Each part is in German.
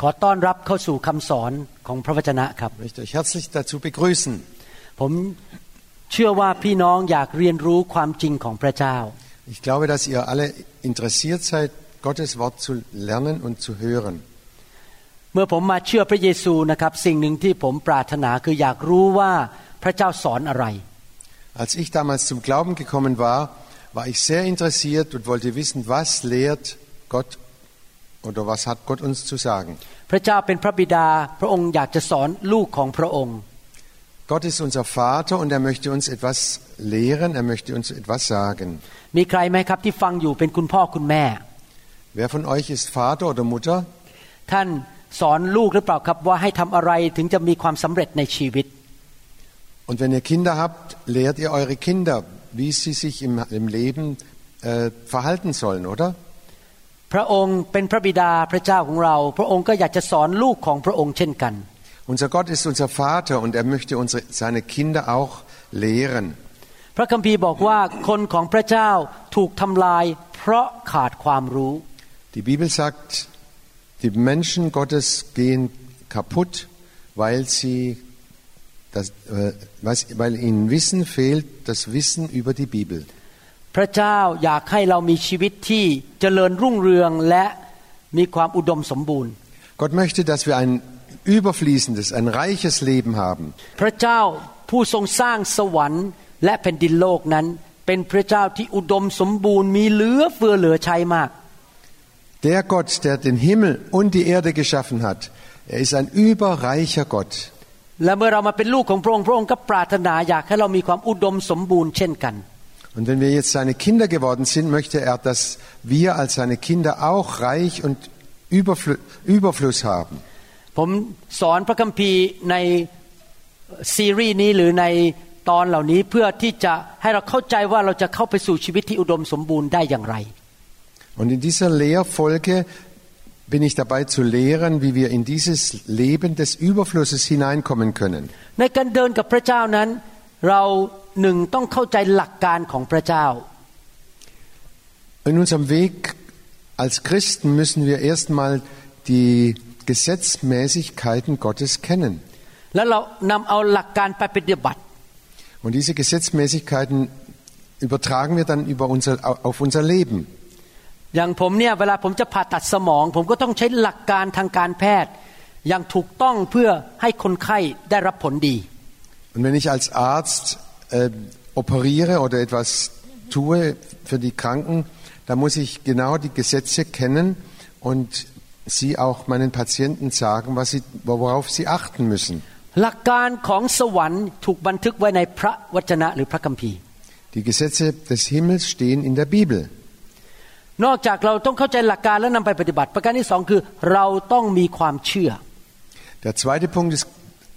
ขอต้อนรับเข้าสู่คำสอนของพระวจนะครับ Ich möchte euch herzlich dazu begrüßen. ผมเชื่อว่าพี่น้องอยากเรียนรู้ความจริงของพระเจ้า Ich glaube, dass ihr alle interessiert seid, Gottes Wort zu lernen und zu hören. เมื่อผมมาเชื่อพระเยซูนะครับ สิ่งหนึ่งที่ผมปรารถนาคืออยากรู้ว่าพระเจ้าสอนอะไร Als ich damals zum Glauben gekommen war, war ich sehr interessiert und wollte wissen, was lehrt Gott oder was hat Gott uns zu sagen. พระเจ้าเป็นพระบิดา พระองค์อยากจะสอนลูกของพระองค์ Gott ist unser Vater und er möchte uns etwas lehren, er möchte uns etwas sagen. มีใครไหมครับที่ฟังอยู่เป็นคุณพ่อคุณแม่ Wer von euch ist Vater oder Mutter? ท่านสอนลูกหรือเปล่าครับว่าให้ทำอะไรถึงจะมีความสำเร็จในชีวิต Und wenn ihr Kinder habt, lehrt ihr eure Kinder, wie sie sich im, im Leben äh, verhalten sollen, oder? พระองค์เป็นพระบิดาพระเจ้าของเรา พระองค์ก็อยากจะสอนลูกของพระองค์เช่นกัน Unser Gott ist unser Vater und er möchte unsere, seine Kinder auch lehren. พระคัมภีร์บอกว่าคนของพระเจ้าถูกทำลาย เพราะขาดความรู้ Die Bibel sagt, die Menschen Gottes gehen kaputt, weil sie das, äh, was, weil ihnen Wissen fehlt, das Wissen über die Bibel. พระเจ้าอยากให้เรามีชีวิตที่เจริญรุ่งเรืองและมีความอุดมสมบูรณ์ Gott möchte, dass wir ein überfließendes, ein reiches Leben haben. พระเจ้าผู้ทรงสร้างสวรรค์และแผ่นดินโลกนั้น เป็นพระเจ้าที่อุดมสมบูรณ์มีเหลือเฟือเหลือใช้มาก Der Gott, der den Himmel und die Erde geschaffen hat, er ist ein überreicher Gott. และเมื่อเรามาเป็นลูกของพระองค์พระองค์ก็ปรารถนาอยากให้เรามีความอุดมสมบูรณ์เช่นกัน Und wenn wir jetzt seine Kinder geworden sind, möchte er, dass wir als seine Kinder auch reich und Überfl Überfluss haben. ผมสอนพระคัมภีร์ในซีรีส์นี้หรือในตอนเหล่านี้เพื่อที่จะให้เราเข้าใจว่าเราจะเข้าไปสู่ชีวิตที่อุดมสมบูรณ์ได้อย่างไร Und in dieser Lehrfolge bin ich dabei zu lehren, wie wir in dieses Leben des Überflusses hineinkommen können. ในการเดินกับพระเจ้านั้น เรา หนึ่งต้องเข้าใจหลักการของพระเจ้า In unserem Weg als Christen müssen wir erstmal die Gesetzmäßigkeiten Gottes kennen. แล้วเรานำเอาหลักการไปปฏิบัติ Und diese Gesetzmäßigkeiten übertragen wir dann über unser, auf unser Leben. อย่างผมเนี่ยเวลาผมจะผ่าตัดสมอง ผมก็ต้องใช้หลักการทางการแพทย์ อย่างถูกต้องเพื่อให้คนไข้ได้รับผลดี Und wenn ich als Arzt äh, operiere oder etwas tue für die Kranken, dann muss ich genau die Gesetze kennen und sie auch meinen Patienten sagen, was sie, worauf sie achten müssen. หลักการของสวรรค์ถูกบันทึกไว้ในพระวจนะหรือพระคัมภีร์ Die Gesetze des Himmels stehen in der Bibel. นอกจากเราต้องเข้าใจหลักการและนำไปปฏิบัติ ประการที่สองคือเราต้องมีความเชื่อ Der zweite Punkt ist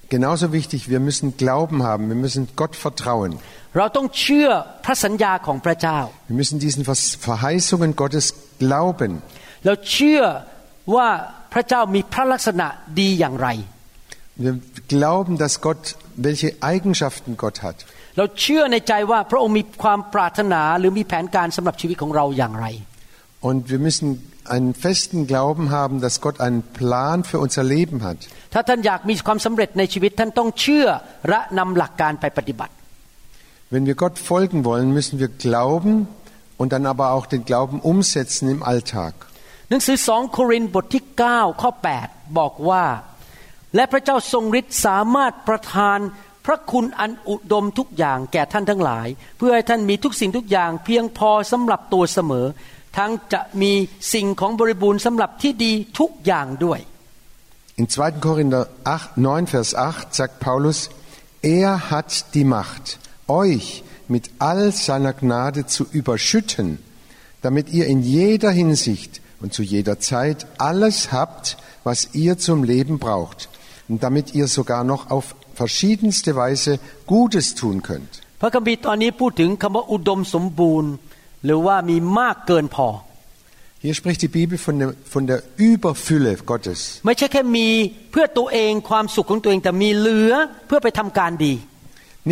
genauso wichtig. Wir müssen Glauben haben. Wir müssen Gott vertrauen. เราต้องเชื่อพระสัญญาของพระเจ้า Wir müssen diesen Vers- Verheißungen Gottes glauben. เราเชื่อว่าพระเจ้ามีพระลักษณะดีอย่างไร Wir glauben, dass Gott, welche Eigenschaften Gott hat. เราเชื่อในใจว่าพระองค์มีความปรารถนาหรือมีแผนการสำหรับชีวิตของเราอย่างไร Und wir müssen einen festen Glauben haben, dass Gott einen Plan für unser Leben hat. ถ้าท่านอยากมีความสำเร็จในชีวิตท่านต้องเชื่อและนำหลักการไปปฏิบัติ Wenn wir Gott folgen wollen, müssen wir glauben und dann aber auch den Glauben umsetzen im Alltag. หนังสือสองโครินธ์บทที่ 9 ข้อ 8 บอกว่า และพระเจ้าทรงฤทธิ์สามารถประทานพระคุณอันอุดมทุกอย่างแก่ท่านทั้งหลาย เพื่อให้ท่านมีทุกสิ่งทุกอย่างเพียงพอสำหรับตัวเสมอ ทั้งจะมีสิ่งของบริบูรณ์สำหรับที่ดีทุกอย่างด้วย In 2. Korinther 8, 9, Vers 8 sagt Paulus, er hat die Macht, euch mit all seiner Gnade zu überschütten, damit ihr in jeder Hinsicht und zu jeder Zeit alles habt, was ihr zum Leben braucht. damit ihr sogar noch auf verschiedenste Weise Gutes tun könnt. พระคัมภีร์ตอนนี้พูดถึงคำว่าอุดมสมบูรณ์ หรือว่ามีมากเกินพอ Hier spricht die Bibel von der, von der Überfülle Gottes. ไม่ใช่แค่มีเพื่อตัวเองความสุขของตัวเองแต่มีเหลือเพื่อไปทำการดี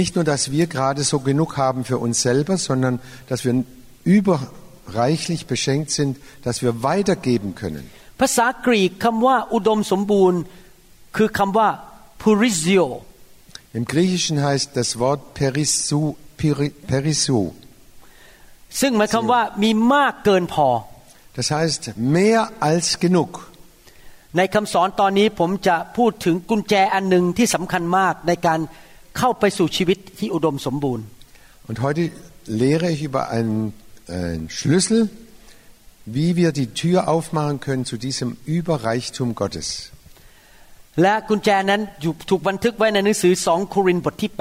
Nicht nur, dass wir gerade so genug haben für uns selber, sondern dass wir überreichlich beschenkt sind, dass wir weitergeben können. ภาษากรีกคำว่าอุดมสมบูรณ์ คือคำว่า purizio Im Griechischen heißt das Wort perisu, peri, perisu. ซึ่งหมายความว่ามีมากเกินพอ Das heißt mehr als genug. ในคำสอนตอนนี้ผมจะพูดถึงกุญแจอันหนึ่งที่สำคัญมากในการเข้าไปสู่ชีวิตที่อุดมสมบูรณ์ Und heute lehre ich über einen, einen Schlüssel, wie wir die Tür aufmachen können zu diesem Überreichtum Gottes. และกุญแจนั้นอยู่ถูกบันทึกไว้ในหนังสือสองโครินธ์บทที่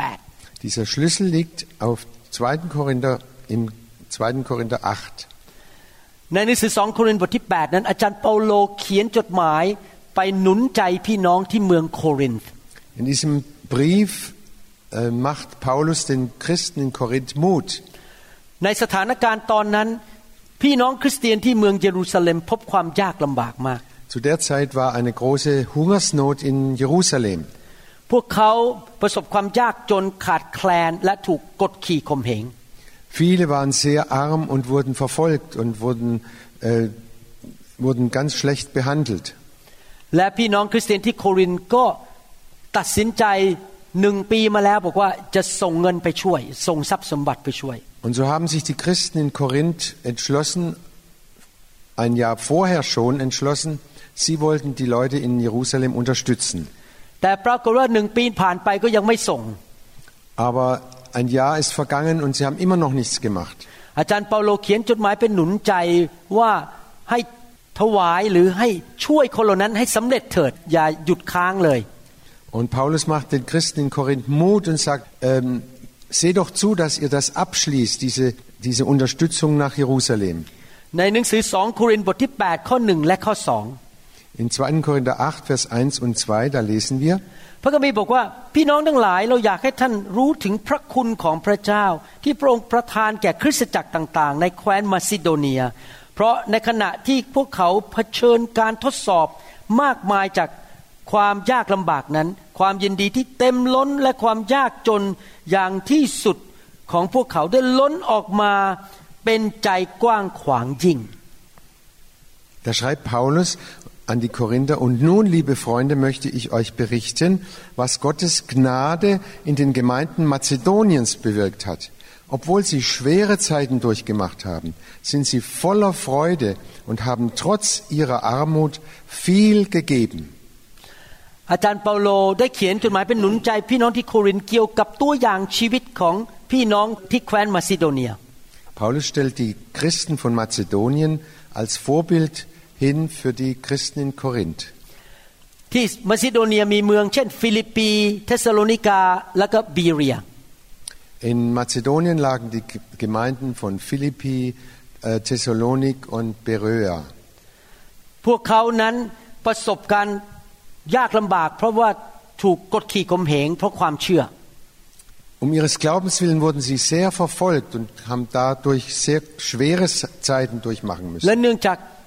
Dieser Schlüssel liegt auf 2. Korinther, im 2. Korinther 8. 8ในหนังสือสองโครินธ์บทที่ 8 นั้นอาจารย์เปาโลเขียนจดหมายไปหนุนใจพี่น้องที่เมืองโครินธ์ In diesem Brief äh, macht Paulus den Christen in Korinth Mut. ในสถานการณ์ตอนนั้น พี่น้องคริสเตียนที่เมืองเยรูซาเล็มพบความยากลำบากมาก Zu der Zeit war eine große Hungersnot in Jerusalem. พวกเขาประสบความยากจนขาดแคลนและถูกกดขี่ข่มเหง Viele waren sehr arm und wurden verfolgt und wurden, äh, wurden ganz schlecht behandelt. และพี่น้องคริสเตียนที่โครินธ์ก็ตัดสินใจหนึ่งปีมาแล้วบอกว่าจะส่งเงินไปช่วย ส่งทรัพย์สมบัติไปช่วย Und so haben sich die Christen in Korinth entschlossen, ein Jahr vorher schon entschlossen, sie wollten die Leute in Jerusalem unterstützen. แต่ปรากฏว่าหนึ่งปีผ่านไปก็ยังไม่ส่ง Aber ein Jahr ist vergangen und sie haben immer noch nichts gemacht. อาจารย์เปาโลเขียนจดหมายเป็นหนุนใจว่าให้ถวายหรือให้ช่วยคนเหล่านั้นให้สำเร็จเถิด อย่าหยุดค้างเลย Und Paulus macht den Christen in Korinth Mut und sagt, ähm, seht doch zu, dass ihr das abschließt, diese, diese Unterstützung nach Jerusalem. ในหนังสือสองโครินธ์บทที่ 8 ข้อหนึ่งและข้อสอง In 2. Korinther 8, Vers 1 und 2, da lesen wir, พระคัมภีร์บอกว่าพี่น้องทั้งหลายเราอยากให้ท่านรู้ถึงพระคุณของพระเจ้า ที่พระองค์ประทานแก่คริสตจักรต่าง ๆ ในแคว้นมาซิโดเนีย เพราะในขณะที่พวกเขาเผชิญการทดสอบมากมายจากความยากลำบากนั้น ความยินดีที่เต็มล้นและความยากจนอย่างที่สุดของพวกเขาได้ล้นออกมาเป็นใจกว้างขวางยิ่ง Da schreibt Paulus an die Korinther, und nun, liebe Freunde, möchte ich euch berichten, was Gottes Gnade in den Gemeinden Mazedoniens bewirkt hat. Obwohl sie schwere Zeiten durchgemacht haben, sind sie voller Freude und haben trotz ihrer Armut viel gegeben. อาจารย์เปาโลได้เขียนจดหมายเป็นหนุนใจพี่น้องที่โครินธ์เกี่ยวกับตัวอย่างชีวิตของพี่น้องที่แคว้นมาซิโดเนีย Paulus stellt die Christen von Mazedonien als Vorbild hin für die Christen in Korinth. ที่มาซิโดเนียมีเมืองเช่น ฟิลิปปี เทสโลนิกา และก็บีเรีย In Mazedonien lagen die Gemeinden von Philippi, äh, Thessalonik und Beröa. พวกเขานั้นประสบการณ์ยากลำบาก เพราะว่าถูกกดขี่ข่มเหงเพราะความเชื่อ Um ihres Glaubens willen wurden sie sehr verfolgt und haben dadurch sehr schwere Zeiten durchmachen และ müssen.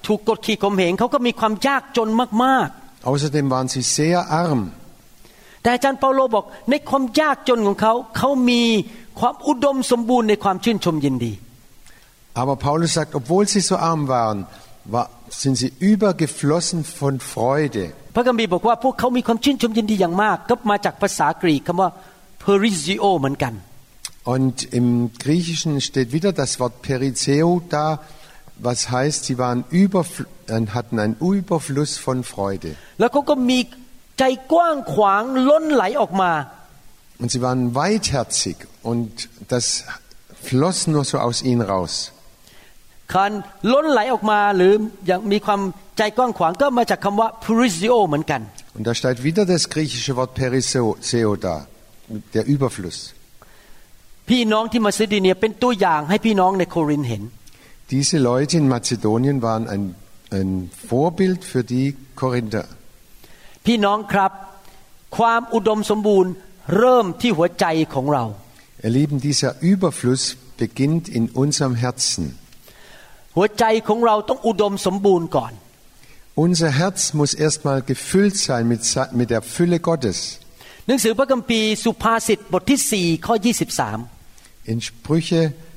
เนื่องจากถูกกดขี่ข่มเหงเขาก็มีความยากจนมาก Außerdem waren sie sehr arm. ๆ แต่อาจารย์เปาโลบอกในความยากจนของเขาเขามีความอุดมสมบูรณ์ในความชื่นชมยินดี Aber Paulus sagt, obwohl sie so arm waren, war, sind sie übergeflossen von Freude. พระคัมภีร์บอกว่าพวกเขามีความชื่นชมยินดีอย่างมาก ก็มาจากภาษากรีกคำว่า perizio เหมือนกัน Und im Griechischen steht wieder das Wort Perizeo da, was heißt, sie waren überfl äh, hatten einen Überfluss von Freude. แล้วเขาก็มีใจกว้างขวางล้นไหลออกมา Und sie waren weitherzig und das floss nur so aus ihnen raus. การล้นไหลออกมาหรืออย่างมีความใจกว้างขวางก็มาจากคำว่า perizio เหมือนกัน Und da steht wieder das griechische Wort Periseo da, der Überfluss. พี่น้องที่มาซิโดเนียเป็นตัวอย่างให้พี่น้องในโครินธ์เห็น Diese Leute in Mazedonien waren ein, ein Vorbild für die Korinther. พี่น้องครับ ความอุดมสมบูรณ์เริ่มที่หัวใจของเรา Ihr Lieben, dieser Überfluss beginnt in unserem Herzen. หัวใจของเราต้องอุดมสมบูรณ์ก่อน Unser Herz muss erstmal gefüllt sein mit, Sa- mit der Fülle Gottes. หนังสือพระคัมภีร์สุภาษิตบทที่ 4 ข้อ 23 In Sprüche 4,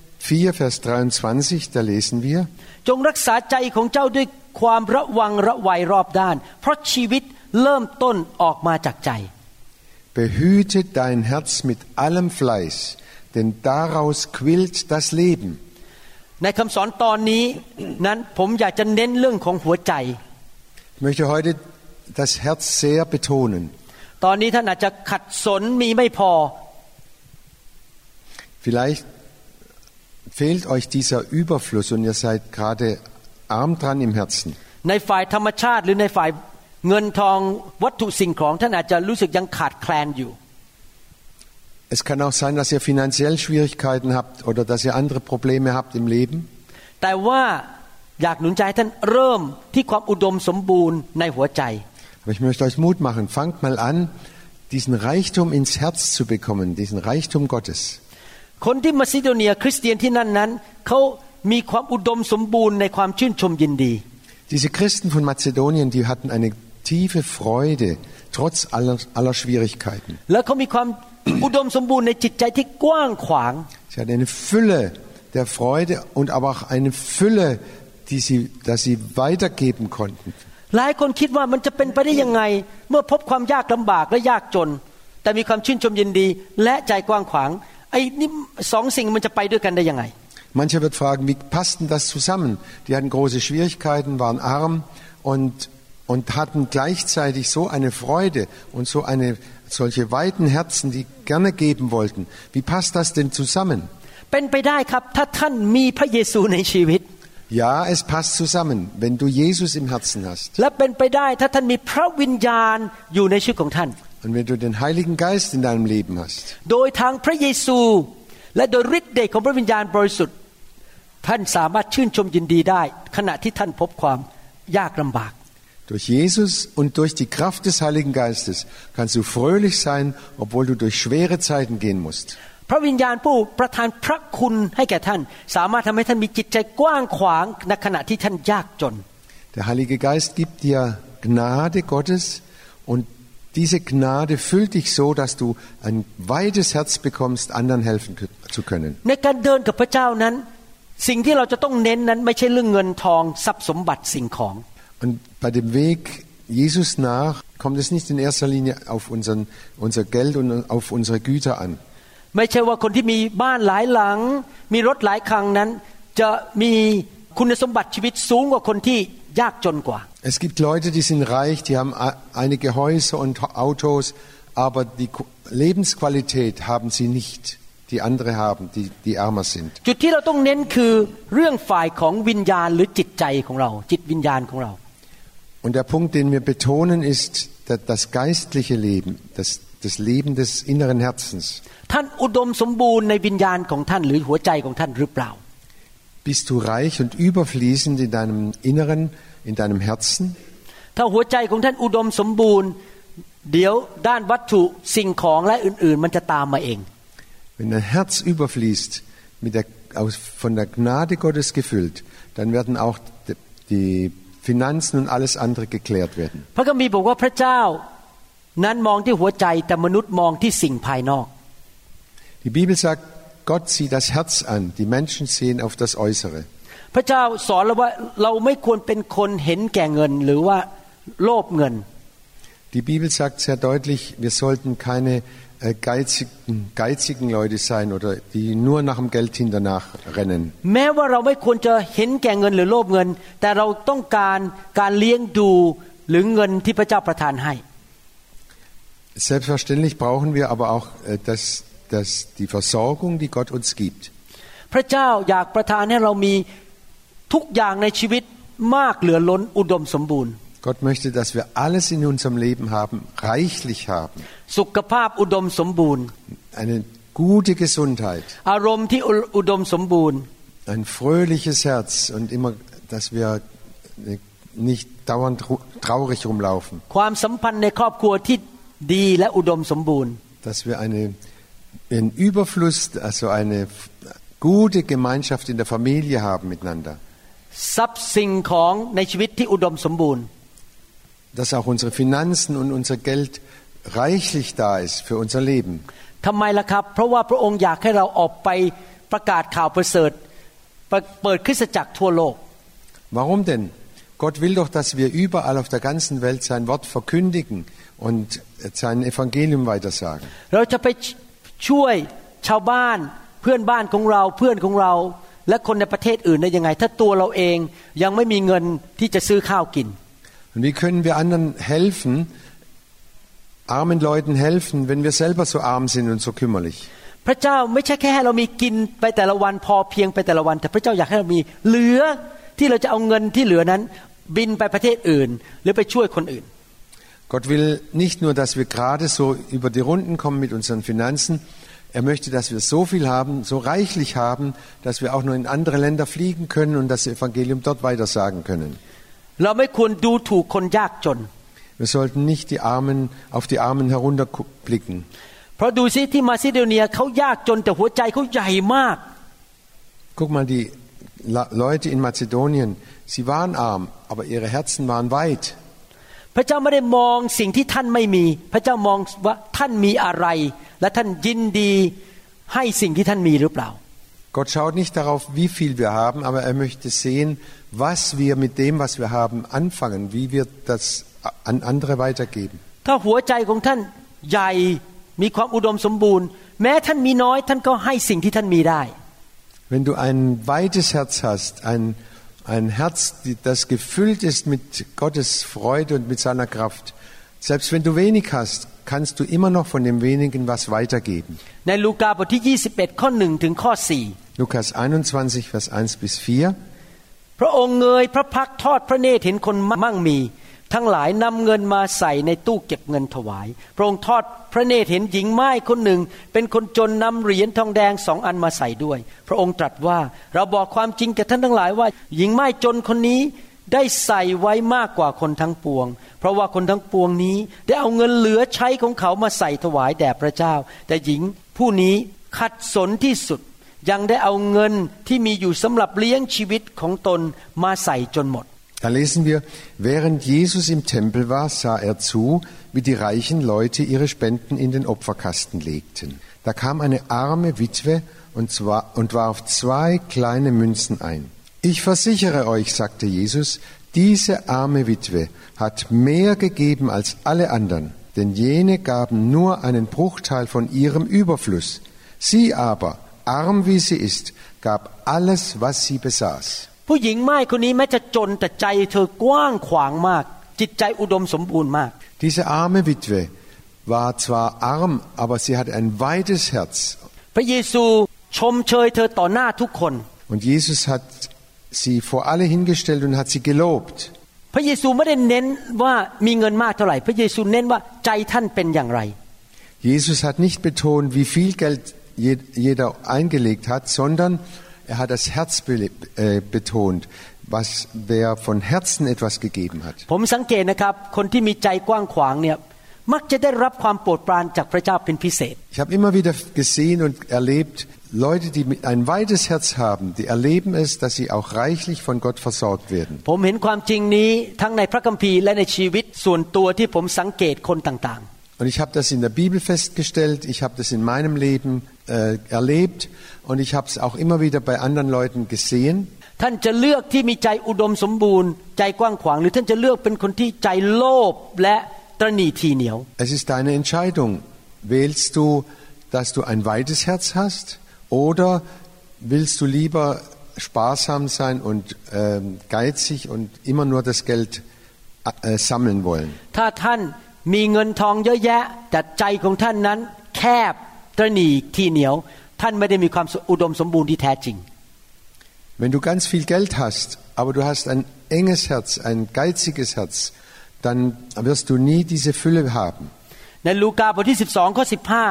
Vers 23, da lesen wir, จงรักษาใจของเจ้าด้วยความระวังระวัยรอบด้าน เพราะชีวิตเริ่มต้นออกมาจากใจ behüte dein Herz mit allem Fleiß, denn daraus quillt das Leben. ในคำสอนตอนนี้นั้นผมอยากจะเน้นเรื่องของหัวใจ Ich möchte heute das Herz sehr betonen. ตอนนี้ท่านอาจจะขัดสนมีไม่พอ Vielleicht fehlt euch dieser Überfluss und ihr seid gerade arm dran im Herzen. ในฝ่ายธรรมชาติหรือในฝ่ายเงินทองวัตถุสิ่งของท่านอาจจะรู้สึกยังขาดแคลนอยู่ Es kann auch sein, dass ihr finanziell Schwierigkeiten habt oder dass ihr andere Probleme habt im Leben. แต่ว่าอยากหนุนใจให้ท่านเริ่มที่ความอุดมสมบูรณ์ในหัวใจ Aber ich möchte euch Mut machen. Fangt mal an, diesen Reichtum ins Herz zu bekommen, diesen Reichtum Gottes. คนที่มาซิโดเนียคริสเตียนที่นั่นนั้นเขามีความอุดมสมบูรณ์ในความชื่นชมยินดี Diese Christen von Mazedonien, die hatten eine tiefe Freude, trotz aller, aller Schwierigkeiten. และเขามีความ อุดมสมบูรณ์ในจิตใจที่กว้างขวาง Sie hatten eine Fülle der Freude und aber auch eine Fülle, die sie, dass sie weitergeben konnten. หลายคนคิดว่ามันจะเป็นไปได้ยังไง เมื่อพบความยากลำบากและยากจน แต่มีความชื่นชมยินดี และใจกว้างขวาง ไอ้นี่สองสิ่งมันจะไปด้วยกันได้ยังไง Mancher wird fragen, wie passt denn das zusammen? Die hatten große Schwierigkeiten, waren arm und, und hatten gleichzeitig so eine Freude und so eine, solche weiten Herzen, die gerne geben wollten. Wie passt das denn zusammen? เป็นไปได้ครับ ถ้าท่านมีพระเยซูในชีวิต Ja, es passt zusammen, wenn du Jesus im Herzen hast และเป็นไปได้ถ้าท่านมีพระวิญญาณอยู่ในชีวิตของท่าน und wenn du den Heiligen Geist in deinem Leben hast. โดยทางพระเยซู และโดยฤทธิ์เดชของพระวิญญาณบริสุทธิ์ ท่านสามารถชื่นชมยินดีได้ ขณะที่ท่านพบความยากลำบาก Durch Jesus und durch die Kraft des Heiligen Geistes kannst du fröhlich sein, obwohl du durch schwere Zeiten gehen musst. พระวิญญาณผู้ประทานพระคุณให้แก่ท่าน สามารถทำให้ท่านมีจิตใจกว้างขวางในขณะที่ท่านยากจน Der Heilige Geist gibt dir Gnade Gottes und diese Gnade füllt dich so, dass du ein weites Herz bekommst, anderen helfen kö- zu können. ในการเดินกับพระเจ้านั้น สิ่งที่เราจะต้องเน้นนั้นไม่ใช่เรื่องเงินทองทรัพย์สมบัติสิ่งของ Und bei dem Weg Jesus nach kommt es nicht in erster Linie auf unseren, unser Geld und auf unsere Güter an. ไม่ใช่ว่าคนที่มีบ้านหลายหลัง มีรถหลายคันนั้น จะมีคุณสมบัติชีวิตสูงกว่าคนที่ ยากจนกว่า Es gibt Leute, die sind reich, die haben a- einige Häuser und Autos, aber die Qu- Lebensqualität haben sie nicht, die andere haben, die, die ärmer sind. จุดที่เราต้องเน้นคือเรื่องฝ่ายของวิญญาณหรือจิตใจของเรา จิตวิญญาณของเรา Und der Punkt, den wir betonen, ist da- das geistliche Leben, das, das Leben des inneren Herzens. ท่านอุดมสมบูรณ์ในวิญญาณของท่านหรือหัวใจของท่านหรือเปล่า Bist du reich und überfließend in deinem Inneren, in deinem Herzen? ถ้าหัวใจของท่านอุดมสมบูรณ์ เดี๋ยวด้านวัตถุสิ่งของและอื่น ๆ มันจะตามมาเอง Wenn dein Herz überfließt, mit der, aus, von der Gnade Gottes gefüllt, dann werden auch die, die Finanzen und alles andere geklärt werden. พระคัมภีร์บอกว่าพระเจ้านั้นมองที่หัวใจแต่มนุษย์มองที่สิ่งภายนอก Die Bibel sagt, Gott sieht das Herz an, die Menschen sehen auf das Äußere. พระเจ้าสอนเราว่าเราไม่ควรเป็นคนเห็นแก่เงินหรือว่าโลภเงิน Die Bibel sagt sehr deutlich, wir sollten keine äh, geizigen, geizigen Leute sein oder die nur nach dem Geld hinternach rennen. แม้ว่าเราไม่ควรจะเห็นแก่เงินหรือโลภเงิน แต่เราต้องการการเลี้ยงดูหรือเงินที่พระเจ้าประทานให้ Selbstverständlich brauchen wir aber auch äh, das, das, die Versorgung, die Gott uns gibt. พระเจ้าอยากประทานให้เรามีทุกอย่างในชีวิตมากเหลือล้นอุดมสมบูรณ์ Gott möchte, dass wir alles in unserem Leben haben, reichlich haben. สุขภาพอุดมสมบูรณ์ Eine gute Gesundheit, อารมณ์ที่อุอุดมสมบูรณ์ ein fröhliches Herz und immer, dass wir äh, nicht dauernd ru- traurig rumlaufen. ความสัมพันธ์ในครอบครัวที่ ดีและอุดมสมบูรณ์ dass wir eine, einen Überfluss, also eine gute Gemeinschaft in der Familie haben miteinander. ทรัพย์สิ่งของในชีวิตที่อุดมสมบูรณ์ Dass auch unsere Finanzen und unser Geld reichlich da ist für unser Leben. ทำไมล่ะครับ เพราะว่าพระองค์อยากให้เราออกไปประกาศข่าวประเสริฐเปิดเปิดคริสตจักรทั่วโลก Warum denn? Gott will doch, dass wir überall auf der ganzen Welt sein Wort verkündigen und sein Evangelium weitersagen. เราจะไป ช่วยชาวบ้านเพื่อนบ้านของเราเพื่อนของเรา และคนในประเทศอื่นได้ยังไง ถ้าตัวเราเองยังไม่มีเงินที่จะซื้อข้าวกิน Und wie können wir anderen helfen, armen Leuten helfen, wenn wir selber so arm sind und so kümmerlich? พระเจ้าไม่ใช่แค่ให้เรามีกินไปแต่ละวันพอเพียงไปแต่ละวัน แต่พระเจ้าอยากให้เรามีเหลือที่เราจะเอาเงินที่เหลือนั้น บินไปประเทศอื่น หรือไปช่วยคนอื่น Gott will nicht nur, dass wir gerade so über die Runden kommen mit unseren Finanzen, er möchte, dass wir so viel haben, so reichlich haben, dass wir auch nur in andere Länder fliegen können und das Evangelium dort weitersagen können. Wir sollten nicht die Armen, auf die Armen herunterblicken. Guck mal, die Leute in Mazedonien, sie waren arm, aber ihre Herzen waren weit. พระเจ้าไม่ได้มองสิ่งที่ท่านไม่มี พระเจ้ามองว่าท่านมีอะไร และท่านยินดีให้สิ่งที่ท่านมีหรือเปล่า Gott schaut nicht darauf, wie viel wir haben, aber er möchte sehen, was wir mit dem, was wir haben, anfangen, wie wir das an andere weitergeben. ถ้าหัวใจของท่านใหญ่มีความอุดมสมบูรณ์ แม้ท่านมีน้อยท่านก็ให้สิ่งที่ท่านมีได้ Wenn du ein weites Herz hast, ein, ein Herz, die- das gefüllt ist mit Gottes Freude und mit seiner Kraft, selbst wenn du wenig hast, kannst du immer noch von dem wenigen was weitergeben. ในลูกาบทที่ 21 ข้อ1ถึงข้อ Lukas 21, Vers 1 bis 4. 4 พระองค์เงยพระพักตร์ทอดพระเนตรเห็นคนมั่งมี ทั้งหลายนำเงินมาใส่ในตู้เก็บเงินถวาย พระองค์ทอดพระเนตรเห็นหญิงไม้คนหนึ่ง เป็นคนจนนำเหรียญทองแดงสองอันมาใส่ด้วย พระองค์ตรัสว่าเราบอกความจริงแก่ท่านทั้งหลายว่า หญิงไม้จนคนนี้ได้ใส่ไว้มากกว่าคนทั้งปวง เพราะว่าคนทั้งปวงนี้ได้เอาเงินเหลือใช้ของเขามาใส่ถวายแด่พระเจ้า แต่หญิงผู้นี้ขัดสนที่สุดยังได้เอาเงินที่มีอยู่สำหรับเลี้ยงชีวิตของตนมาใส่จนหมด Da lesen wir, während Jesus im Tempel war, sah er zu, wie die reichen Leute ihre Spenden in den Opferkasten legten. Da kam eine arme Witwe und, warf zwei kleine Münzen ein. Ich versichere euch, sagte Jesus, diese arme Witwe hat mehr gegeben als alle anderen, denn jene gaben nur einen Bruchteil von ihrem Überfluss. Sie aber, arm wie sie ist, gab alles, was sie besaß. ผู้หญิงไม้คนนี้แม้จะจนแต่ใจเธอกว้างขวางมาก จิตใจอุดมสมบูรณ์มาก Diese arme Witwe war zwar arm, aber sie hatte ein weites Herz. พระเยซูชมเชยเธอต่อหน้าทุกคน Und Jesus hat sie vor alle hingestellt und hat sie gelobt. พระเยซูไม่ได้เน้นว่ามีเงินมากเท่าไหร่ พระเยซูเน้นว่าใจท่านเป็นอย่างไร Jesus hat nicht betont, wie viel Geld je- jeder eingelegt hat, sondern er hat das Herz be äh, betont, was wer von Herzen etwas gegeben hat. ผมสังเกตนะครับ คนที่มีใจกว้างขวางเนี่ยมักจะได้รับความโปรดปรานจากพระเจ้าเป็นพิเศษ Ich habe immer wieder gesehen und erlebt, Leute, die mit- ein weites Herz haben, die erleben es, dass sie auch reichlich von Gott versorgt werden. ผมเห็นความจริงนี้ทั้งในพระคัมภีร์และในชีวิตส่วนตัวที่ผมสังเกตคนต่าง Und ich habe das in der Bibel festgestellt, ich habe das in meinem Leben äh, erlebt und ich habe es auch immer wieder bei anderen Leuten gesehen. ๆ ท่านจะเลือกที่มีใจอุดมสมบูรณ์ ใจกว้างขวาง หรือท่านจะเลือกเป็นคนที่ใจโลภและตระหนี่ทีเหนียว Es ist deine Entscheidung. Wählst du, dass du ein weites Herz hast oder willst du lieber sparsam sein und ähm, geizig und immer nur das Geld äh, sammeln wollen? ถ้าท่าน มีเงินทองเยอะแยะแต่ใจของท่านนั้น แคบตระหนี่ทีเหนียว ท่านไม่ได้มีความอุดมสมบูรณ์ที่แท้จริง Wenn du ganz viel Geld hast, aber du hast ein enges Herz, ein geiziges Herz, dann wirst du nie diese Fülle haben. ในลูกาบทที่ 12ข้อ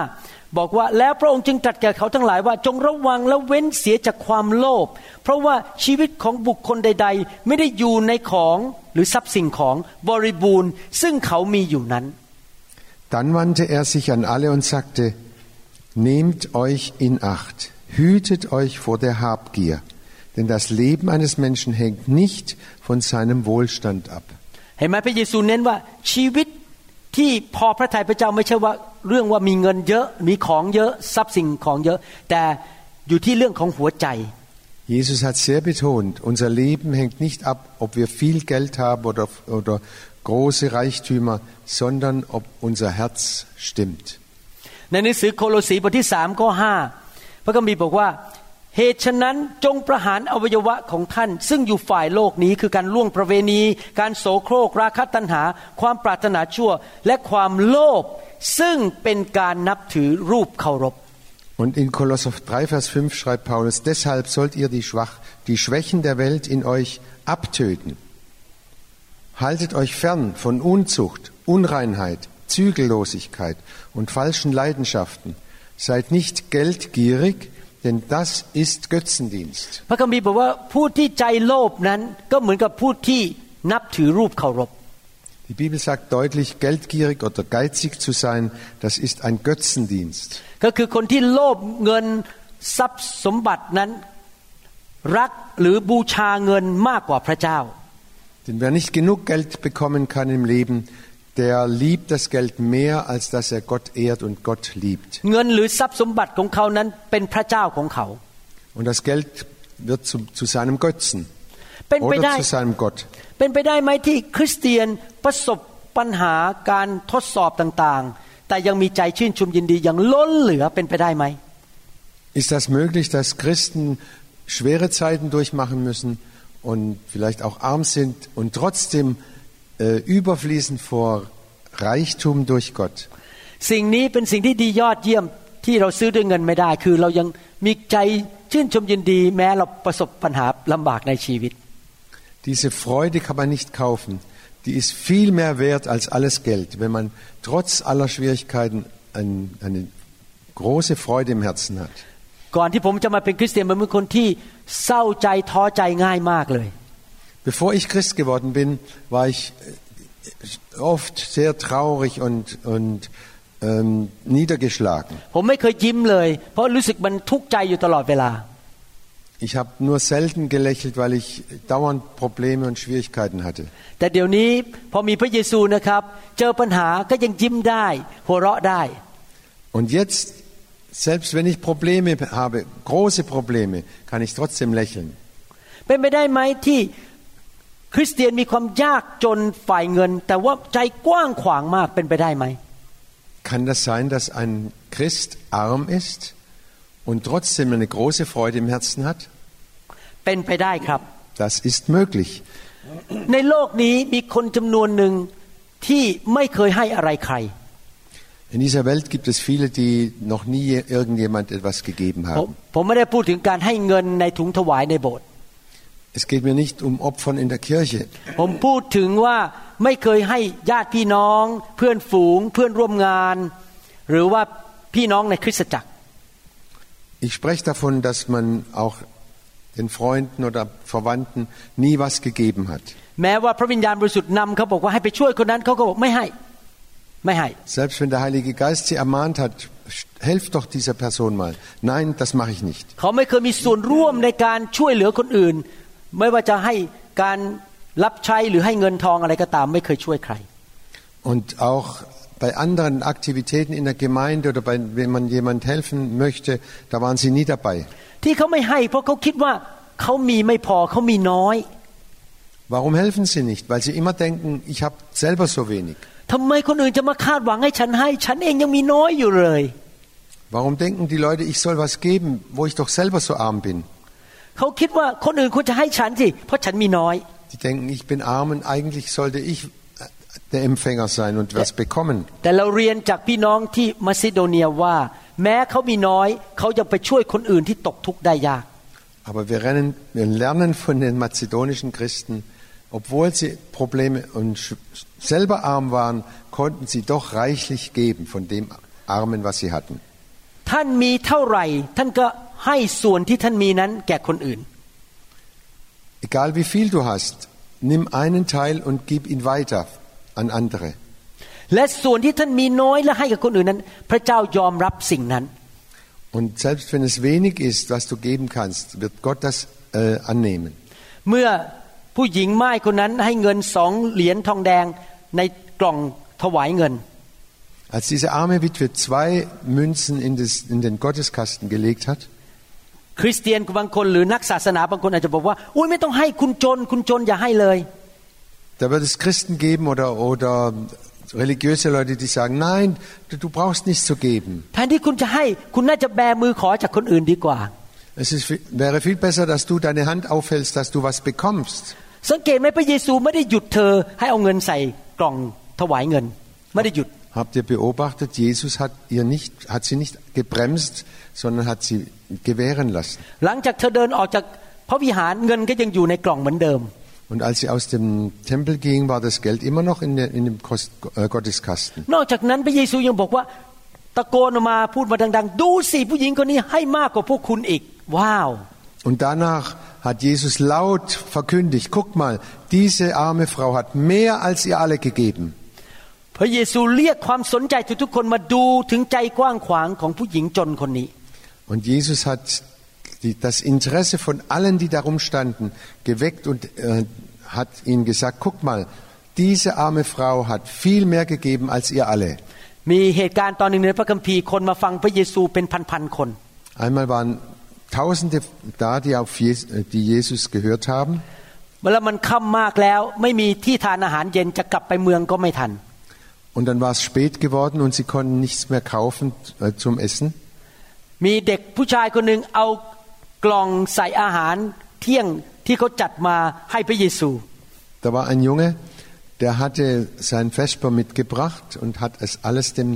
15 บอกว่าแล้วพระองค์จึงตรัสแก่เขาทั้งหลายว่าจงระวังและเว้นเสียจากความโลภเพราะว่าชีวิตของบุคคลใด ๆ ไม่ได้อยู่ในของ หรือทรัพย์สิ่งของบริบูรณ์ ซึ่งเขามีอยู่นั้น Dann wandte er sich an alle und sagte, Nehmt euch in Acht, hütet euch vor der Habgier, denn das Leben eines Menschen hängt nicht von seinem Wohlstand ab. เห็นไหมพระเยซูเน้นว่าชีวิตที่พอพระทัยพระเจ้าไม่ใช่ว่าเรื่องว่ามีเงินเยอะมีของเยอะทรัพย์สิ่งของเยอะ แต่อยู่ที่เรื่องของหัวใจ Jesus hat sehr betont, unser Leben hängt nicht ab, ob wir viel Geld haben oder, oder große Reichtümer, sondern ob unser Herz stimmt. ในหนังสือโคโลสีบทที่สามข้อห้าพระคัมภีร์บอกว่าเหตุฉะนั้นจงประหารอวัยวะของท่าน ซึ่งอยู่ฝ่ายโลกนี้คือการล่วงประเวณี การโสโครกราคะตัณหา ความปรารถนาชั่ว และความโลภซึ่งเป็นการนับถือรูปเคารพ Und in Kolosser 3, Vers 5 schreibt Paulus, deshalb sollt ihr die, Schwach, die Schwächen der Welt in euch abtöten. Haltet euch fern von Unzucht, Unreinheit, Zügellosigkeit und falschen Leidenschaften. Seid nicht geldgierig, denn das ist Götzendienst. พระคัมภีร์บอกว่าผู้ที่ใจโลภนั้นก็เหมือนกับผู้ที่นับถือรูปเคารพ Die Bibel sagt deutlich, geldgierig oder geizig zu sein, das ist ein Götzendienst. ก็คือคนที่โลภเงินทรัพย์สมบัตินั้น รักหรือบูชาเงินมากกว่าพระเจ้า Denn wer nicht genug Geld bekommen kann im Leben, der liebt das Geld mehr, als dass er Gott ehrt und Gott liebt. เงินหรือทรัพย์สมบัติของเขานั้นเป็นพระเจ้าของเขา Und das Geld wird zu, zu seinem Götzen เป็นไป oder ได้ zu seinem Gott. เป็นไปได้ไหมที่คริสเตียนประสบปัญหาการทดสอบต่างๆ แต่ยังมีใจชื่นชมยินดีอย่างล้นเหลือเป็นไปได้ไหม Ist das möglich, dass Christen schwere Zeiten durchmachen müssen und vielleicht auch arm sind und trotzdem äh, überfließen vor Reichtum durch Gott? สิ่งนี้เป็นสิ่งที่ดียอดเยี่ยมที่เราซื้อด้วยเงินไม่ได้ คือเรายังมีใจชื่นชมยินดี แม้เราประสบปัญหาลำบากในชีวิต Diese Freude kann man nicht kaufen. Die ist viel mehr wert als alles Geld, wenn man trotz aller Schwierigkeiten ein, eine große Freude im Herzen hat. ก่อนที่ผมจะมาเป็นคริสเตียนผมเป็นคนที่เศร้าใจท้อใจง่ายมากเลย Bevor ich Christ geworden bin, war ich äh, oft sehr traurig und, und ähm, niedergeschlagen. ผมไม่เคยยิ้มเลย เพราะรู้สึกมันทุกข์ใจอยู่ตลอดเวลา Ich habe nur selten gelächelt, weil ich dauernd Probleme und Schwierigkeiten hatte. แต่เดี๋ยวนี้พอมีพระเยซูนะครับ เจอปัญหาก็ยังยิ้มได้ หัวเราะได้ Und jetzt, selbst wenn ich Probleme habe, große Probleme, kann ich trotzdem lächeln. เป็นไปได้ไหมที่คริสเตียนมีความยากจนฝ่ายเงิน แต่ว่าใจกว้างขวางมากเป็นไปได้ไหม Kann das sein, dass ein Christ arm ist und trotzdem eine große Freude im Herzen hat? เป็นไปได้ครับ Das ist möglich. ในโลกนี้มีคนจำนวนหนึ่งที่ไม่เคยให้อะไรใคร In dieser Welt gibt es viele, die noch nie irgendjemand etwas gegeben ผม haben. ผมไม่ได้พูดถึงการให้เงินในถุงถวายในโบสถ์ Es geht mir nicht um Opfern in der Kirche. ผมพูดถึงว่าไม่เคยให้ญาติพี่น้อง เพื่อนฝูง เพื่อนร่วมงาน หรือว่าพี่น้องในคริสตจักร Ich spreche davon, dass man auch den Freunden oder Verwandten nie was gegeben hat. แม้ว่าพระวิญญาณบริสุทธิ์นำเขาบอกว่าให้ไปช่วยคนนั้นเขาก็บอกไม่ให้ ไม่ให้ Selbst wenn der Heilige Geist sie ermahnt hat, helft doch dieser Person mal. Nein, das mache ich nicht. เขาไม่เคยมีส่วนร่วมในการช่วยเหลือคนอื่น ไม่ว่าจะให้การรับใช้หรือให้เงินทองอะไรก็ตามไม่เคยช่วยใคร Und auch bei anderen Aktivitäten in der Gemeinde oder bei, wenn man jemand helfen möchte, da waren sie nie dabei. ที่เขาไม่ให้ เพราะเขาคิดว่าเขามีไม่พอเขามีน้อย Warum helfen sie nicht? Weil sie immer denken, ich habe selber so wenig. ทำไมคนอื่นจะมาคาดหวังให้ฉันให้ ฉันเองยังมีน้อยอยู่เลย Warum denken die Leute, ich soll was geben, wo ich doch selber so arm bin? เขาคิดว่าคนอื่นควรจะให้ฉันสิเพราะฉันมีน้อย Die denken, ich bin arm und eigentlich sollte ich äh, der Empfänger sein und was bekommen. แต่เราเรียนจากพี่น้องที่มาซิโดเนียว่า แม้เขามีน้อย เขายังไปช่วยคนอื่นที่ตกทุกข์ได้ยาก Aber wir, rennen, wir lernen von den mazedonischen Christen, obwohl sie Probleme und sch- selber arm waren, konnten sie doch reichlich geben von dem Armen, was sie hatten. ท่านมีเท่าไหร่ ท่านก็ให้ส่วนที่ท่านมีนั้นแก่คนอื่น Egal wie viel du hast, nimm einen Teil und gib ihn weiter an andere. และส่วนที่ท่านมีน้อยและให้กับคนอื่นนั้น พระเจ้ายอมรับสิ่งนั้น Und selbst wenn es wenig ist, was du geben kannst, wird Gott das äh, annehmen. เมื่อผู้หญิงไม้คนนั้นให้เงินสองเหรียญทองแดงในกล่องถวายเงิน Als diese arme Witwe zwei Münzen in, das, in den Gotteskasten gelegt hat, คริสเตียนบางคนหรือนักศาสนาบางคนอาจจะบอกว่าอุ้ยไม่ต้องให้คุณจน คุณจนอย่าให้เลย da wird es Christen geben oder, oder religiöse Leute, die sagen, nein, du, du brauchst nichts zu geben. แทนที่คุณจะให้คุณน่าจะแบมือขอจากคนอื่นดีกว่า Es ist, vi- wäre viel besser, dass du deine Hand aufhältst, dass du was bekommst. สังเกตไหมพระเยซูไม่ได้หยุดเธอให้เอาเงินใส่กล่องถวายเงิน ไม่ได้หยุด Habt ihr beobachtet, Jesus hat, ihr nicht, hat sie nicht gebremst, sondern hat sie gewähren lassen. หลังจากเธอเดินออกจากพระวิหารเงินก็ยังอยู่ในกล่องเหมือนเดิม Und als sie aus dem Tempel ging, war das Geld immer noch in, der, in dem Kost, äh, Gotteskasten. นอกจากนั้นพระเยซูยังบอกว่าตะโกนออกมาพูดมาดัง ๆ ดูสิผู้หญิงคนนี้ให้มากกว่าพวกคุณอีก ว้าว Und danach hat Jesus laut verkündigt, guck mal, diese arme Frau hat mehr als ihr alle gegeben. พระเยซูเรียกความสนใจจากทุกคนมาดูถึงใจกว้างขวางของผู้หญิงจนคนนี้ Und Jesus hat die, das Interesse von allen, die darum standen, geweckt und äh, hat ihnen gesagt, guck mal, diese arme Frau hat viel mehr gegeben als ihr alle. มีเหตุการณ์ตอนหนึ่งในพระคัมภีร์คนมาฟังพระเยซูเป็นพันๆคน Einmal waren Tausende da, die, auf Jesus, äh, die Jesus gehört haben. เวลามันค่ำมากแล้ว ไม่มีที่ทานอาหารเย็นจะกลับไปเมืองก็ไม่ทัน Und dann war es spät geworden und sie konnten nichts mehr kaufen äh, zum Essen. มีเด็กผู้ชายคนหนึ่งเอา กล่องใส่อาหารเที่ยงที่เขาจัดมาให้พระเยซู Da war ein Junge, der hatte sein Vesper mitgebracht und hat es alles dem,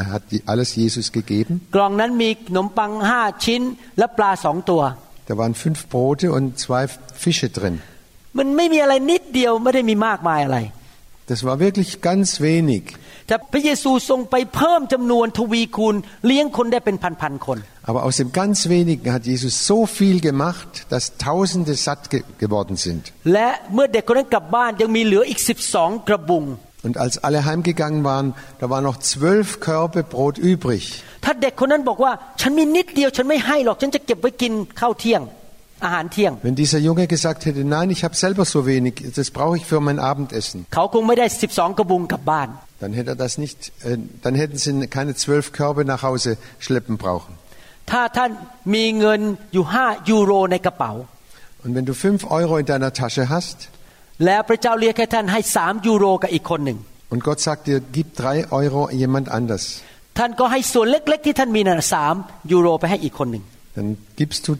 er hat die- alles Jesus gegeben. กล่องนั้นมีขนมปังห้าชิ้นและปลาสองตัว Da waren fünf Brote und zwei Fische drin. มันไม่มีอะไรนิดเดียวไม่ได้มีมากมายอะไร Das war wirklich ganz wenig. แต่พระเยซูทรงไปเพิ่มจำนวนทวีคูณเลี้ยงคนได้เป็นพันๆคน Aber aus dem ganz wenigen hat Jesus so viel gemacht, dass Tausende satt ge geworden sind. และเมื่อเด็กคนนั้นกลับบ้านยังมีเหลืออีกสิบสองกระบุง Und als alle heimgegangen waren, da waren noch zwölf Körbe Brot übrig. ถ้าเด็กคนนั้นบอกว่า ฉันมีนิดเดียวฉันไม่ให้หรอกฉันจะเก็บไว้กินข้าวเที่ยง อาหารเที่ยง Wenn dieser Junge gesagt hätte, nein, ich habe selber so wenig, das brauche ich für mein Abendessen, เขาคงไม่ได้สิบสองกระบุงกลับบ้าน dann hätte er das nicht, äh, dann hätten sie keine zwölf Körbe nach Hause schleppen brauchen. ถ้าท่านมีเงินอยู่ห้ายูโรในกระเป๋า Und wenn du fünf Euro in deiner Tasche hast แล้วพระเจ้าเรียกให้ท่านให้สามยูโรกับอีกคนหนึ่ง und Gott sagt dir, gib drei Euro jemand anders, ท่านก็ให้ส่วนเล็ก ๆ ที่ท่านมีนั่นสามยูโรไปให้อีกคนหนึ่ง dann gibst du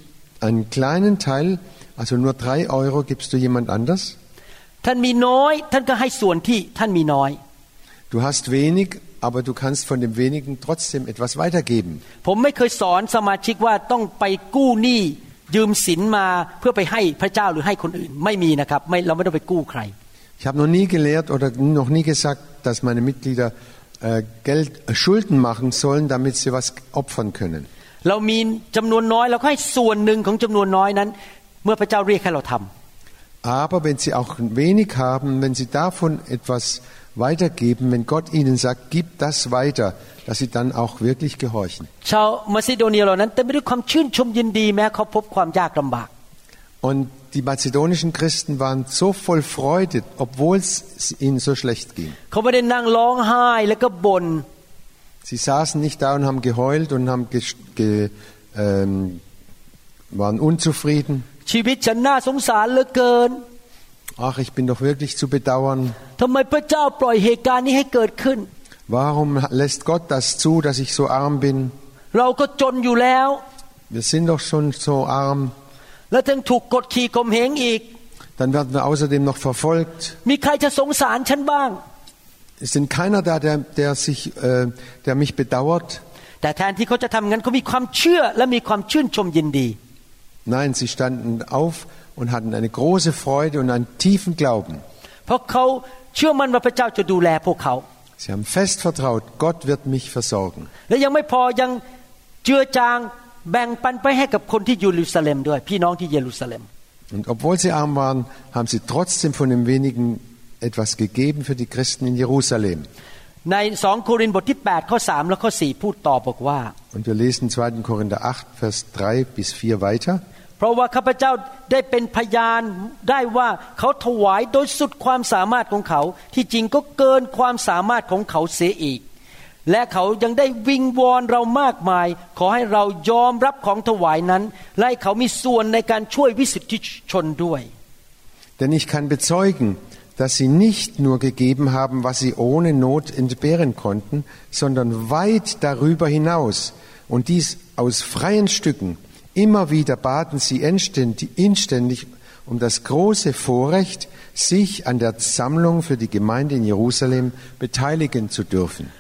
einen kleinen Teil, also nur drei Euro gibst du jemand anders. ท่านมีน้อย ท่านก็ให้ส่วนที่ท่านมีน้อย Du hast wenig, aber du kannst von dem wenigen trotzdem etwas weitergeben. ผมไม่เคยสอนสมาชิกว่าต้องไปกู้หนี้ยืมสินมาเพื่อไปให้พระเจ้าหรือให้คนอื่น ไม่มีนะครับไม่เราไม่ต้องไปกู้ใคร Ich habe noch nie gelehrt oder noch nie gesagt, dass meine Mitglieder äh, Geld, äh, Schulden machen sollen, damit sie was opfern können. เรามีจำนวนน้อยเราก็ให้ส่วนหนึ่งของจำนวนน้อยนั้น เมื่อพระเจ้าเรียกให้เราทำ aber wenn sie auch wenig haben, wenn sie davon etwas weitergeben, wenn Gott ihnen sagt, gib das weiter, dass sie dann auch wirklich gehorchen. Und die mazedonischen Christen waren so voll Freude, obwohl es ihnen so schlecht ging. Sie saßen nicht da und haben geheult und haben ge ähm, waren unzufrieden. ชีวิตฉันน่าสงสารเหลือเกิน Ach, ich bin doch wirklich zu bedauern. ทำไมพระเจ้าปล่อยเหตุการณ์นี้ให้เกิดขึ้น Warum lässt Gott das zu, dass ich so arm bin? เราก็จนอยู่แล้ว Wir sind doch schon so arm. แล้วถึงถูกกดขี่ข่มเหงอีก Dann werden wir außerdem noch verfolgt. มีใครจะสงสารฉันบ้าง Es sind keiner da, der, der, sich, äh, der mich bedauert. แต่แทนที่เขาจะทำงั้นเขามีความเชื่อและมีความชื่นชมยินดี Nein, sie standen auf und hatten eine große Freude und einen tiefen Glauben. Sie haben fest vertraut, Gott wird mich versorgen. Und obwohl sie arm waren, haben sie trotzdem von dem wenigen etwas gegeben für die Christen in Jerusalem. ใน2โครินธ์บทที่8ข้อ3และข้อ4พูดต่อบอกว่า Und wir lesen 2. Korinther 8, Vers 3 bis 4 weiter. เพราะว่าข้าพเจ้าได้เป็นพยานได้ว่าเขาถวายโดยสุดความสามารถของเขา ที่จริงก็เกินความสามารถของเขาเสียอีก และเขายังได้วิงวอนเรามากมาย ขอให้เรายอมรับของถวายนั้น และให้เขามีส่วนในการช่วยวิสุทธิชนด้วย Denn ich kann bezeugen, dass sie nicht nur gegeben haben, was sie ohne Not entbehren konnten, sondern weit darüber hinaus. Und dies aus freien Stücken. Immer wieder baten sie inständig um das große Vorrecht, sich an der Sammlung für die Gemeinde in Jerusalem beteiligen zu dürfen.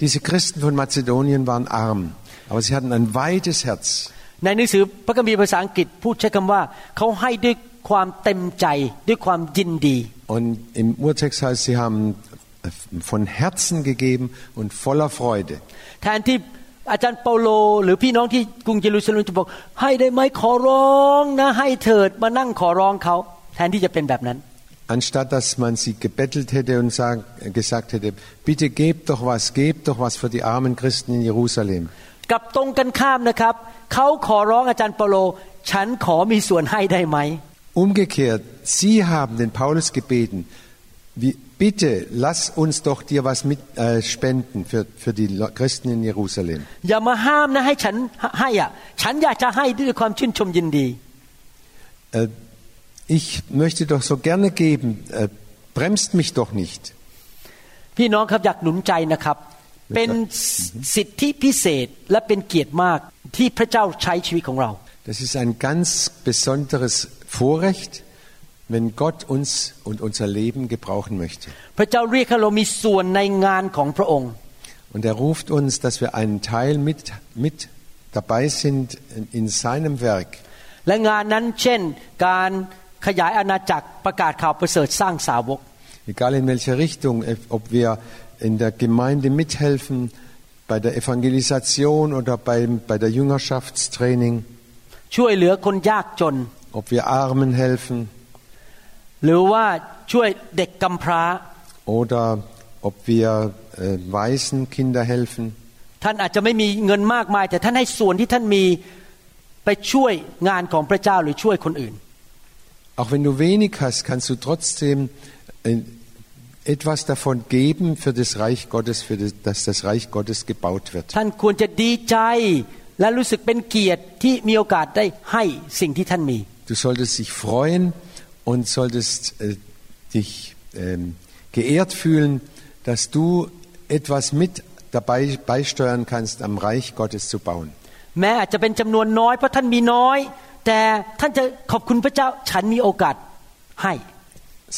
Diese Christen von Mazedonien waren arm, aber sie hatten ein weites Herz. ในหนังสือพระคัมภีร์ภาษาอังกฤษพูดใช้คำว่า เขาให้ด้วยความเต็มใจด้วยความยินดี Und im Urtext heißt, sie haben von Herzen gegeben und voller Freude. แทนที่อาจารย์เปาโล หรือพี่น้องที่กรุงเยรูซาเล็มจะบอก ให้ได้ไหมขอร้องนะ ให้เถิดมานั่งขอร้องเขา แทนที่จะเป็นแบบนั้น Anstatt dass man sie gebettelt hätte und sag, gesagt hätte, bitte gebt doch was, gebt doch was für die armen Christen in Jerusalem. กลับตรงกันข้ามนะครับ เขาขอร้องอาจารย์เปาโล ฉันขอมีส่วนให้ได้ไหม Umgekehrt, sie haben den Paulus gebeten, wie, bitte lass uns doch dir was mit äh, spenden für, für die Le- Christen in Jerusalem. อย่ามาห้ามนะให้ฉันให้อ่ะ ฉันอยากจะให้ด้วยความชื่นชมยินดี Äh, ich möchte doch so gerne geben, äh, bremst mich doch nicht. พี่น้องครับอยากหนุนใจนะครับ เป็นสิทธิพิเศษและเป็นเกียรติมากที่พระเจ้าใช้ชีวิตของเรา Das ist ein ganz besonderes Vorrecht, wenn Gott uns und unser Leben gebrauchen möchte. พระเจ้าเรียกให้เรามีส่วนในงานของพระองค์ Und er ruft uns, dass wir einen Teil mit, mit dabei sind in, in seinem Werk. และงานนั้นเช่น การขยายอาณาจักรประกาศข่าวประเสริฐสร้างสาวก Egal in welcher Richtung, äh, ob wir in der Gemeinde mithelfen, bei der Evangelisation oder bei, bei der Jüngerschaftstraining, ช่วยเหลือคนยากจน ob wir Armen helfen หรือว่าช่วยเด็กกำพร้า oder ob wir äh, weißen Kinder helfen. ท่านอาจจะไม่มีเงินมากมาย แต่ท่านให้ส่วนที่ท่านมีไปช่วยงานของพระเจ้าหรือช่วยคนอื่น Auch wenn du wenig hast, kannst du trotzdem äh, etwas davon geben für das Reich Gottes, für das, dass das Reich Gottes gebaut wird. ท่านควรจะดีใจและรู้สึกเป็นเกียรติที่มีโอกาสได้ให้สิ่งที่ท่านมี Du solltest dich freuen und solltest äh, dich ähm, geehrt fühlen, dass du etwas mit dabei beisteuern kannst, am Reich Gottes zu bauen. แม้อาจจะเป็นจำนวนน้อยเพราะท่านมีน้อย แต่ท่านจะขอบคุณพระเจ้าฉันมีโอกาสให้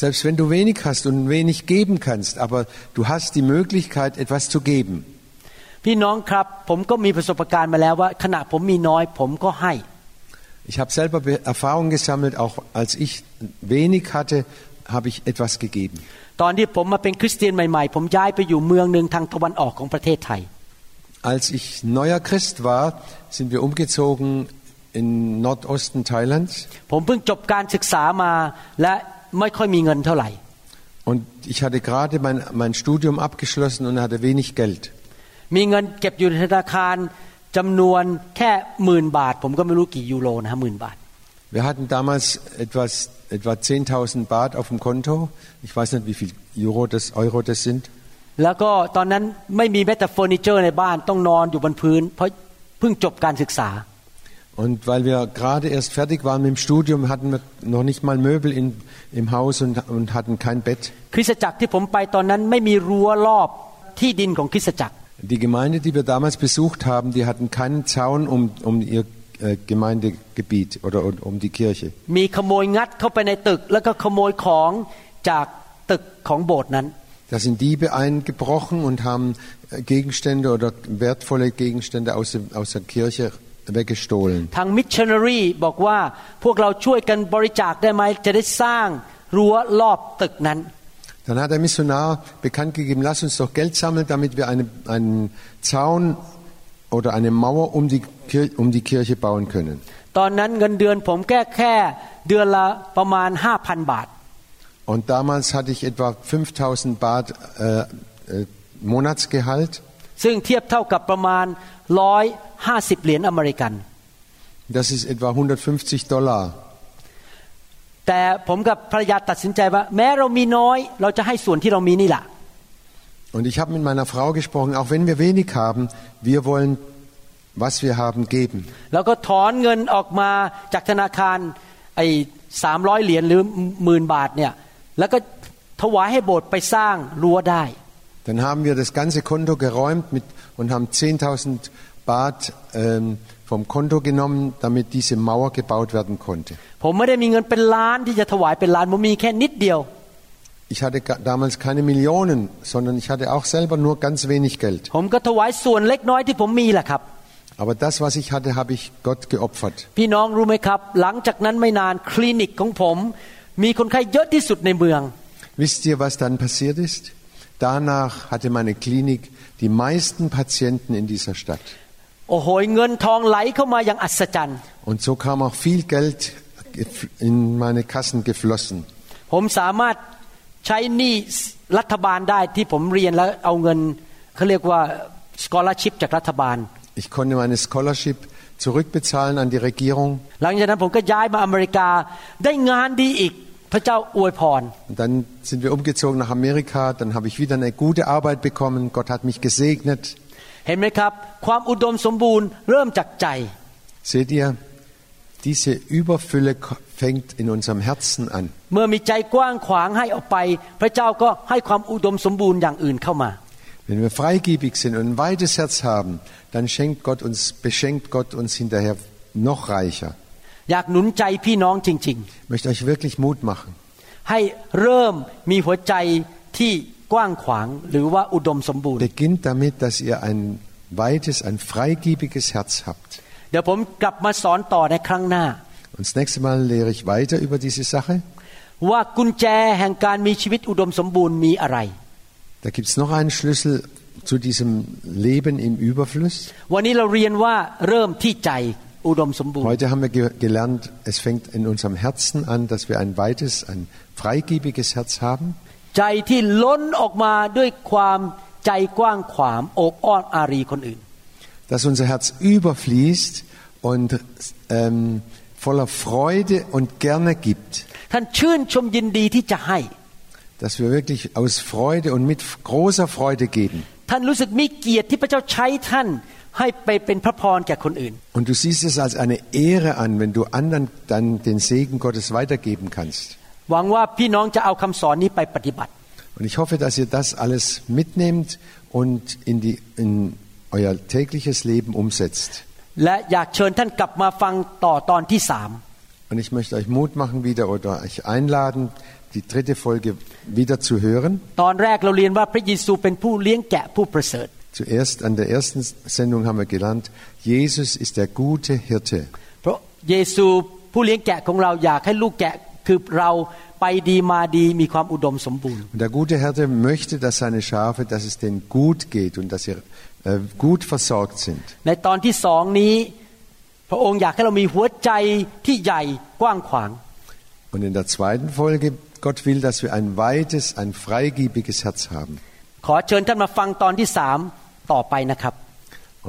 Selbst wenn du wenig hast und wenig geben kannst, aber du hast die Möglichkeit, etwas zu geben. พี่น้องครับ ผมก็มีประสบการณ์มาแล้วว่า ขณะผมมีน้อย ผมก็ให้ Ich habe selber Be- Erfahrung gesammelt, auch als ich wenig hatte, habe ich etwas gegeben. ตอนที่ผมมาเป็นคริสเตียนใหม่ๆ ผมย้ายไปอยู่เมืองหนึ่งทางตะวันออกของประเทศไทย Als ich neuer Christ war, sind wir umgezogen in Nordosten Thailands ผมเพิ่งจบการศึกษามาและ ไม่ค่อยมีเงินเท่าไหร่ und ich hatte gerade mein, mein Studium abgeschlossen und hatte wenig Geld. มีเงินเก็บอยู่ในธนาคารจำนวนแค่หมื่นบาท ผมก็ไม่รู้กี่ยูโรนะฮะหมื่นบาท Wir hatten damals etwas, etwa 10.000 Baht auf dem Konto. Ich weiß nicht, wie viel Euro das, Euro das sind. แล้วก็ตอนนั้นไม่มีแม้แต่เฟอร์นิเจอร์ในบ้านต้องนอนอยู่บนพื้น เพราะเพิ่งจบการศึกษา und weil wir gerade erst fertig waren mit dem Studium, hatten wir noch nicht mal Möbel in, im Haus und, und hatten kein Bett. Die Gemeinde, die wir damals besucht haben, die hatten keinen Zaun um, um ihr äh, Gemeindegebiet oder um, um die Kirche. Da sind Diebe eingebrochen und haben äh, Gegenstände oder wertvolle Gegenstände aus, dem, aus der Kirche weggestohlen. ทางมิชชันนารีบอกว่าพวกเราช่วยกันบริจาคได้ไหมจะได้สร้างรั้วรอบตึกนั้น Dann hat der Missionar bekannt gegeben, lass uns doch Geld sammeln, damit wir eine, einen Zaun oder eine Mauer um die, Kir um die Kirche bauen können. ตอนนั้นเงินเดือนผมแค่แค่เดือนละประมาณ 5,000 บาท Und damals hatte ich etwa 5000 Baht äh, äh, Monatsgehalt. ซึ่งเทียบเท่ากับประมาณ 150 เหรียญอเมริกัน Das ist etwa 150 Dollar. แต่ผมกับภรรยาตัดสินใจว่า แม้เรามีน้อย เราจะให้ส่วนที่เรามีนี่แหละ Und ich habe mit meiner Frau gesprochen, auch wenn wir wenig haben, wir wollen, was wir haben, geben. แล้วก็ถอนเงินออกมาจากธนาคารไอ้สามร้อยเหรียญหรือหมื่นบาทเนี่ยแล้วก็ถวายให้โบสถ์ไปสร้างรั้วได้ Dann haben wir das ganze Konto geräumt mit, und haben 10.000 Baht ähm, vom Konto genommen, damit diese Mauer gebaut werden konnte. ผมไม่ได้มีเงินเป็นล้านที่จะถวายเป็นล้านผมมีแค่นิดเดียว Ich hatte ga- damals keine Millionen, sondern ich hatte auch selber nur ganz wenig Geld. ผมก็ถวายส่วนเล็กน้อยที่ผมมีแหละครับ Aber das, was ich hatte, habe ich Gott geopfert. พี่น้องรู้ไหมครับ หลังจากนั้นไม่นานคลินิกของผม มีคนไข้เยอะที่สุดในเมือง Wisst ihr, was dann passiert ist? Danach hatte meine Klinik die meisten Patienten in dieser Stadt. โอ้โหเงินทองไหลเข้ามาอย่างอัศจรรย์ Und so kam auch viel Geld in meine Kassen geflossen. ผมสามารถใช้หนี้รัฐบาลได้ที่ผมเรียนแล้วเอาเงินเขาเรียกว่า scholarship จากรัฐบาล Ich konnte meine Scholarship zurückbezahlen an die Regierung. หลังจากนั้นผมก็ย้ายมาอเมริกาได้งานดีอีก พระเจ้าอวยพร Und dann sind wir umgezogen nach Amerika. Dann habe ich wieder eine gute Arbeit bekommen. Gott hat mich gesegnet. เห็นไหมครับ ความอุดมสมบูรณ์เริ่มจากใจ Seht ihr, diese Überfülle fängt in unserem Herzen an. เมื่อมีใจกว้างขวางให้ออกไป พระเจ้าก็ให้ความอุดมสมบูรณ์อย่างอื่นเข้ามา Wenn wir freigebig sind und ein weites Herz haben, dann schenkt Gott uns, beschenkt Gott uns hinterher noch reicher. อยากหนุนใจพี่น้องจริง Ich möchte euch wirklich Mut machen. ๆ ให้เริ่มมีหัวใจที่กว้างขวางหรือว่าอุดมสมบูรณ์ Beginnt damit, dass ihr ein weites, ein freigebiges Herz habt. เดี๋ยวผมกลับมาสอนต่อในครั้งหน้า Und das nächste Mal lehre ich weiter über diese Sache. ว่ากุญแจแห่งการมีชีวิตอุดมสมบูรณ์มีอะไร Da gibt es noch einen Schlüssel zu diesem Leben im Überfluss. วันนี้เราเรียนว่าเริ่มที่ใจอุดมสมบูรณ์ Heute haben wir ge gelernt, es fängt in unserem Herzen an, dass wir ein weites, ein freigebiges Herz haben. ใจที่ล้นออกมาด้วยความใจกว้างขวางโอบอ้อนอารีคนอื่น Dass unser Herz überfließt und ähm, voller Freude und gerne gibt. ท่านชื่นชมยินดีที่จะให้ Dass wir wirklich aus Freude und mit großer Freude geben. ท่านรู้สึกมีเกียรติที่พระเจ้าใช้ท่าน und du siehst es als eine Ehre an, wenn du anderen dann den Segen Gottes weitergeben kannst. Und ich hoffe, dass ihr das alles mitnehmt und in, die, in euer tägliches Leben umsetzt. Und ich möchte euch Mut machen wieder oder euch einladen, die dritte Folge wieder zu hören. ตอนแรกเราเรียนว่าพระเยซูเป็นผู้เลี้ยงแกะผู้ประเสริฐ Zuerst an der ersten Sendung haben wir gelernt, Jesus ist der gute Hirte. เพราะเยซูผู้เลี้ยงแกะของเราอยากให้ลูกแกะคือเราไปดีมาดีมีความอุดมสมบูรณ์ Und der gute Hirte möchte, dass seine Schafe, dass es denen gut geht und dass sie äh, gut versorgt sind. ในตอนที่สองนี้ พระองค์อยากให้เรามีหัวใจที่ใหญ่กว้างขวาง Und in der zweiten Folge, Gott will, dass wir ein weites, ein freigiebiges Herz haben. ขอเชิญท่านมาฟังตอนที่สาม ต่อไปนะครับ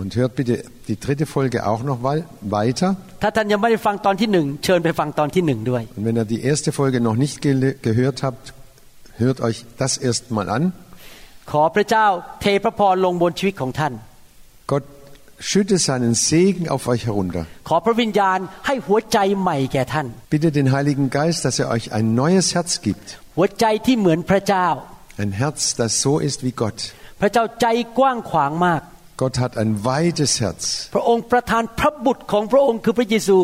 Und hört bitte die dritte Folge auch noch wei- weiter. ถ้าท่านยังไม่ได้ฟังตอนที่หนึ่งเชิญไปฟังตอนที่หนึ่งด้วย Und wenn ihr die erste Folge noch nicht gele- gehört habt, hört euch das erst mal an. ขอพระเจ้าเทพระพรลงบนชีวิตของท่าน Gott schütte seinen Segen auf euch herunter. ขอพระวิญญาณให้หัวใจใหม่แก่ท่าน Bitte den Heiligen Geist, dass er euch ein neues Herz gibt. หัวใจที่เหมือนพระเจ้า Ein Herz, das so ist wie Gott. พระเจ้าใจกว้างขวางมาก Gott hat ein weites Herz. พระองค์ประทานพระบุตรของพระองค์คือพระเยซู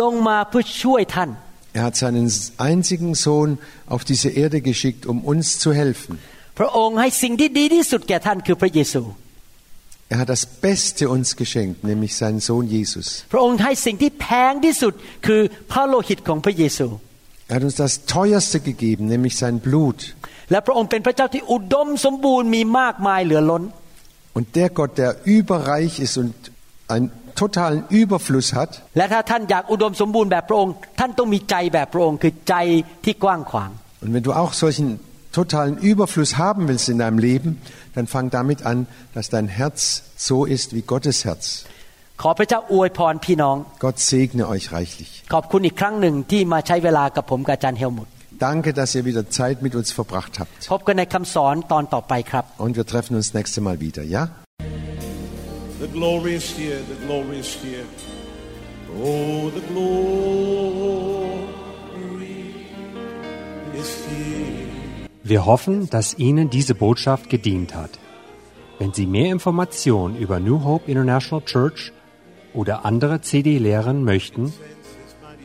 ลงมาเพื่อช่วยท่าน Er hat seinen einzigen Sohn auf diese Erde geschickt, um uns zu helfen. พระองค์ให้สิ่งที่ดีที่สุดแก่ท่านคือพระเยซู Er hat das Beste uns geschenkt, nämlich seinen Sohn Jesus. พระองค์ให้สิ่งที่แพงที่สุดคือพระโลหิตของพระเยซู Er hat uns das Teuerste gegeben, nämlich sein Blut. และพระองค์เป็นพระเจ้าที่อุดมสมบูรณ์มีมากมายเหลือล้น Und der Gott, der überreich ist und einen totalen Überfluss hat, และถ้าท่านอยากอุดมสมบูรณ์แบบพระองค์ ท่านต้องมีใจแบบพระองค์คือใจที่กว้างขวาง Und wenn du auch solchen totalen Überfluss haben willst in deinem Leben, dann fang damit an, dass dein Herz so ist wie Gottes Herz. ขอพระเจ้าอวยพรพี่น้อง Gott segne euch reichlich. ขอบคุณอีกครั้งหนึ่งที่มาใช้เวลากับผมกับอาจารย์เฮลมุต Danke, dass ihr wieder Zeit mit uns verbracht habt. พบกันในคำสอนตอนต่อไปครับ Und wir treffen uns nächste Mal wieder, ja? The glory is here, the glory is here. Oh, the glory is here. Wir hoffen, dass Ihnen diese Botschaft gedient hat. Wenn Sie mehr Informationen über New Hope International Church oder andere CD-Lehren möchten,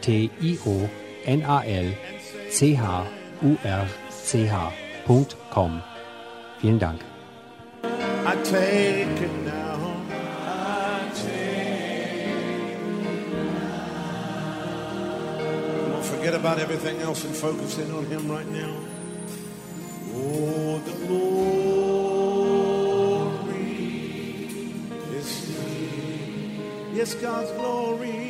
N-A-T-I-O-N-A-L-C-H-U-R-C-H.com. Vielen Dank. I take it now. Forget about everything else and focus in on Him right now. Oh, the glory is here. Yes, God's glory.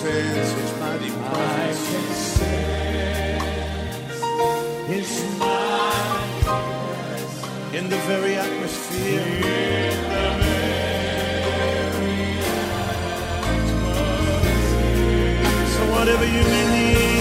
sense His mighty presence. I can sense His mighty presence in the very atmosphere. In the very atmosphere. So whatever you may need.